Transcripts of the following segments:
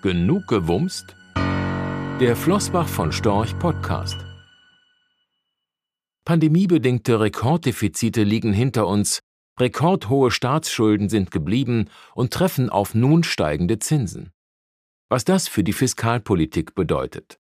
Genug gewumst? Der Flossbach von Storch Podcast. Pandemiebedingte Rekorddefizite liegen hinter uns, rekordhohe Staatsschulden sind geblieben und treffen auf nun steigende Zinsen. Was das für die Fiskalpolitik bedeutet.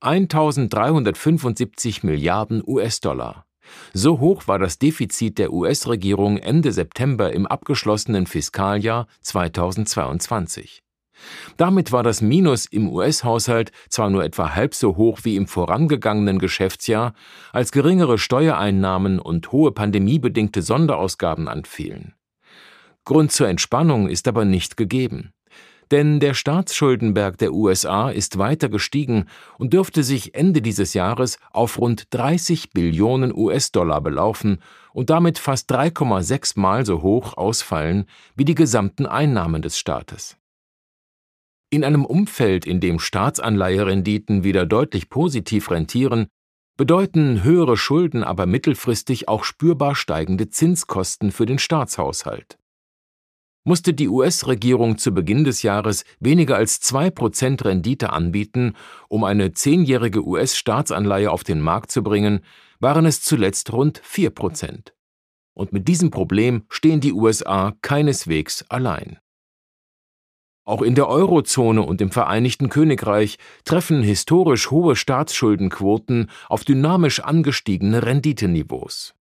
1375 Milliarden US-Dollar. So hoch war das Defizit der US-Regierung Ende September im abgeschlossenen Fiskaljahr 2022. Damit war das Minus im US-Haushalt zwar nur etwa halb so hoch wie im vorangegangenen Geschäftsjahr, als geringere Steuereinnahmen und hohe pandemiebedingte Sonderausgaben anfielen. Grund zur Entspannung ist aber nicht gegeben. Denn der Staatsschuldenberg der USA ist weiter gestiegen und dürfte sich Ende dieses Jahres auf rund 30 Billionen US-Dollar belaufen und damit fast 3,6 Mal so hoch ausfallen wie die gesamten Einnahmen des Staates. In einem Umfeld, in dem Staatsanleiherenditen wieder deutlich positiv rentieren, bedeuten höhere Schulden aber mittelfristig auch spürbar steigende Zinskosten für den Staatshaushalt. Musste die US-Regierung zu Beginn des Jahres weniger als 2% Rendite anbieten, um eine zehnjährige US-Staatsanleihe auf den Markt zu bringen, waren es zuletzt rund 4%. Und mit diesem Problem stehen die USA keineswegs allein. Auch in der Eurozone und im Vereinigten Königreich treffen historisch hohe Staatsschuldenquoten auf dynamisch angestiegene Renditeniveaus.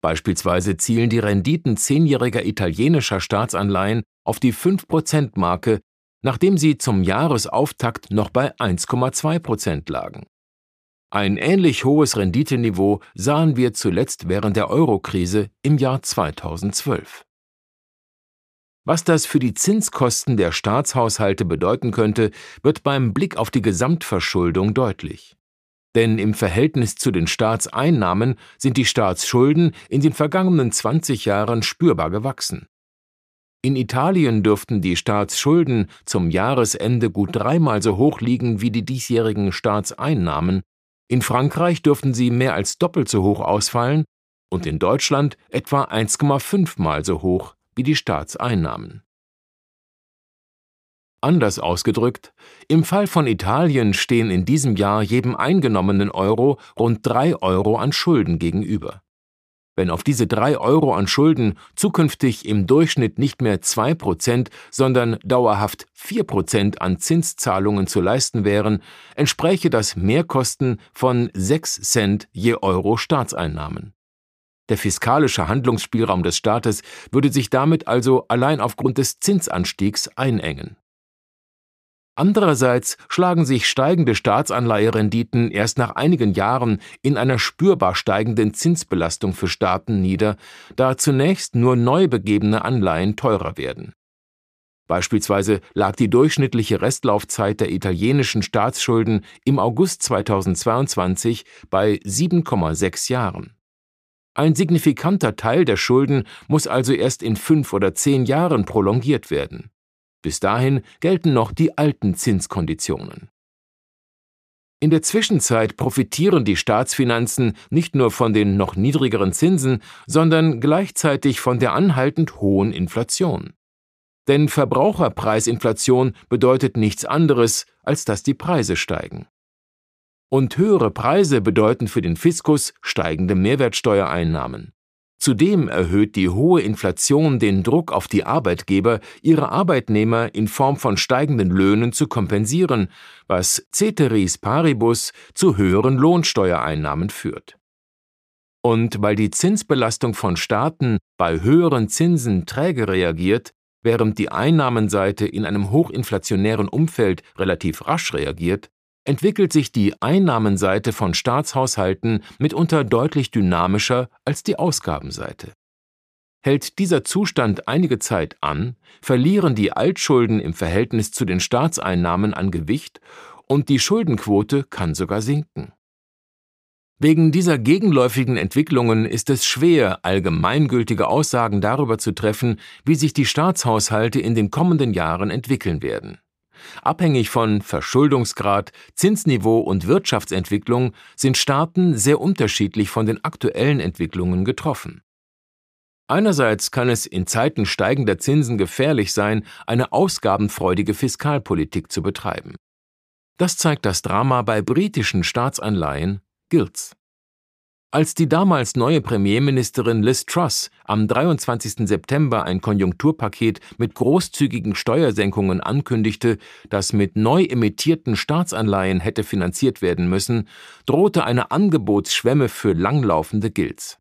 Beispielsweise zielen die Renditen zehnjähriger italienischer Staatsanleihen auf die 5%-Marke, nachdem sie zum Jahresauftakt noch bei 1,2% lagen. Ein ähnlich hohes Renditeniveau sahen wir zuletzt während der Eurokrise im Jahr 2012. Was das für die Zinskosten der Staatshaushalte bedeuten könnte, wird beim Blick auf die Gesamtverschuldung deutlich. Denn im Verhältnis zu den Staatseinnahmen sind die Staatsschulden in den vergangenen 20 Jahren spürbar gewachsen. In Italien dürften die Staatsschulden zum Jahresende gut dreimal so hoch liegen wie die diesjährigen Staatseinnahmen, in Frankreich dürften sie mehr als doppelt so hoch ausfallen und in Deutschland etwa 1,5 mal so hoch wie die Staatseinnahmen. Anders ausgedrückt, im Fall von Italien stehen in diesem Jahr jedem eingenommenen Euro rund drei Euro an Schulden gegenüber. Wenn auf diese drei Euro an Schulden zukünftig im Durchschnitt nicht mehr zwei Prozent, sondern dauerhaft vier Prozent an Zinszahlungen zu leisten wären, entspräche das Mehrkosten von sechs Cent je Euro Staatseinnahmen. Der fiskalische Handlungsspielraum des Staates würde sich damit also allein aufgrund des Zinsanstiegs einengen. Andererseits schlagen sich steigende Staatsanleiherenditen erst nach einigen Jahren in einer spürbar steigenden Zinsbelastung für Staaten nieder, da zunächst nur neu begebene Anleihen teurer werden. Beispielsweise lag die durchschnittliche Restlaufzeit der italienischen Staatsschulden im August 2022 bei 7,6 Jahren. Ein signifikanter Teil der Schulden muss also erst in fünf oder zehn Jahren prolongiert werden. Bis dahin gelten noch die alten Zinskonditionen. In der Zwischenzeit profitieren die Staatsfinanzen nicht nur von den noch niedrigeren Zinsen, sondern gleichzeitig von der anhaltend hohen Inflation. Denn Verbraucherpreisinflation bedeutet nichts anderes, als dass die Preise steigen. Und höhere Preise bedeuten für den Fiskus steigende Mehrwertsteuereinnahmen. Zudem erhöht die hohe Inflation den Druck auf die Arbeitgeber, ihre Arbeitnehmer in Form von steigenden Löhnen zu kompensieren, was ceteris paribus zu höheren Lohnsteuereinnahmen führt. Und weil die Zinsbelastung von Staaten bei höheren Zinsen träge reagiert, während die Einnahmenseite in einem hochinflationären Umfeld relativ rasch reagiert, entwickelt sich die Einnahmenseite von Staatshaushalten mitunter deutlich dynamischer als die Ausgabenseite. Hält dieser Zustand einige Zeit an, verlieren die Altschulden im Verhältnis zu den Staatseinnahmen an Gewicht und die Schuldenquote kann sogar sinken. Wegen dieser gegenläufigen Entwicklungen ist es schwer, allgemeingültige Aussagen darüber zu treffen, wie sich die Staatshaushalte in den kommenden Jahren entwickeln werden. Abhängig von Verschuldungsgrad, Zinsniveau und Wirtschaftsentwicklung sind Staaten sehr unterschiedlich von den aktuellen Entwicklungen getroffen. Einerseits kann es in Zeiten steigender Zinsen gefährlich sein, eine ausgabenfreudige Fiskalpolitik zu betreiben. Das zeigt das Drama bei britischen Staatsanleihen Gilts. Als die damals neue Premierministerin Liz Truss am 23. September ein Konjunkturpaket mit großzügigen Steuersenkungen ankündigte, das mit neu emittierten Staatsanleihen hätte finanziert werden müssen, drohte eine Angebotsschwemme für langlaufende Gilts.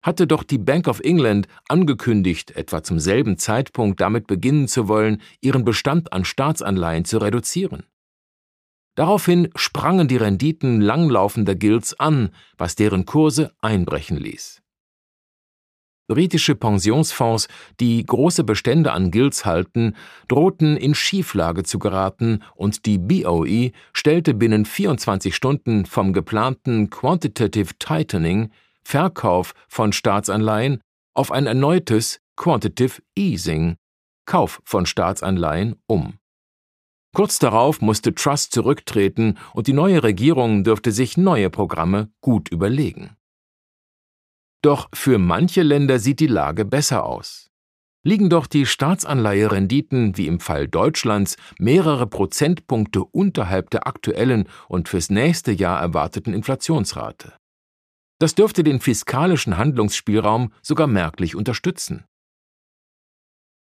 Hatte doch die Bank of England angekündigt, etwa zum selben Zeitpunkt damit beginnen zu wollen, ihren Bestand an Staatsanleihen zu reduzieren. Daraufhin sprangen die Renditen langlaufender Gilts an, was deren Kurse einbrechen ließ. Britische Pensionsfonds, die große Bestände an Gilts halten, drohten in Schieflage zu geraten und die BOE stellte binnen 24 Stunden vom geplanten Quantitative Tightening, Verkauf von Staatsanleihen, auf ein erneutes Quantitative Easing, Kauf von Staatsanleihen um. Kurz darauf musste Truss zurücktreten und die neue Regierung dürfte sich neue Programme gut überlegen. Doch für manche Länder sieht die Lage besser aus. Liegen doch die Staatsanleiherenditen wie im Fall Deutschlands mehrere Prozentpunkte unterhalb der aktuellen und fürs nächste Jahr erwarteten Inflationsrate. Das dürfte den fiskalischen Handlungsspielraum sogar merklich unterstützen.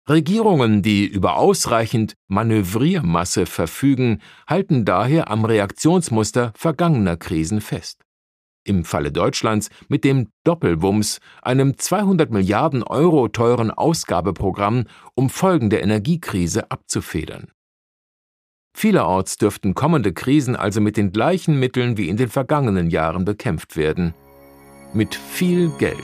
Regierungen, die über ausreichend Manövriermasse verfügen, halten daher am Reaktionsmuster vergangener Krisen fest. Im Falle Deutschlands mit dem Doppelwumms, einem 200 Milliarden Euro teuren Ausgabeprogramm, um Folgen der Energiekrise abzufedern. Vielerorts dürften kommende Krisen also mit den gleichen Mitteln wie in den vergangenen Jahren bekämpft werden. Mit viel Geld.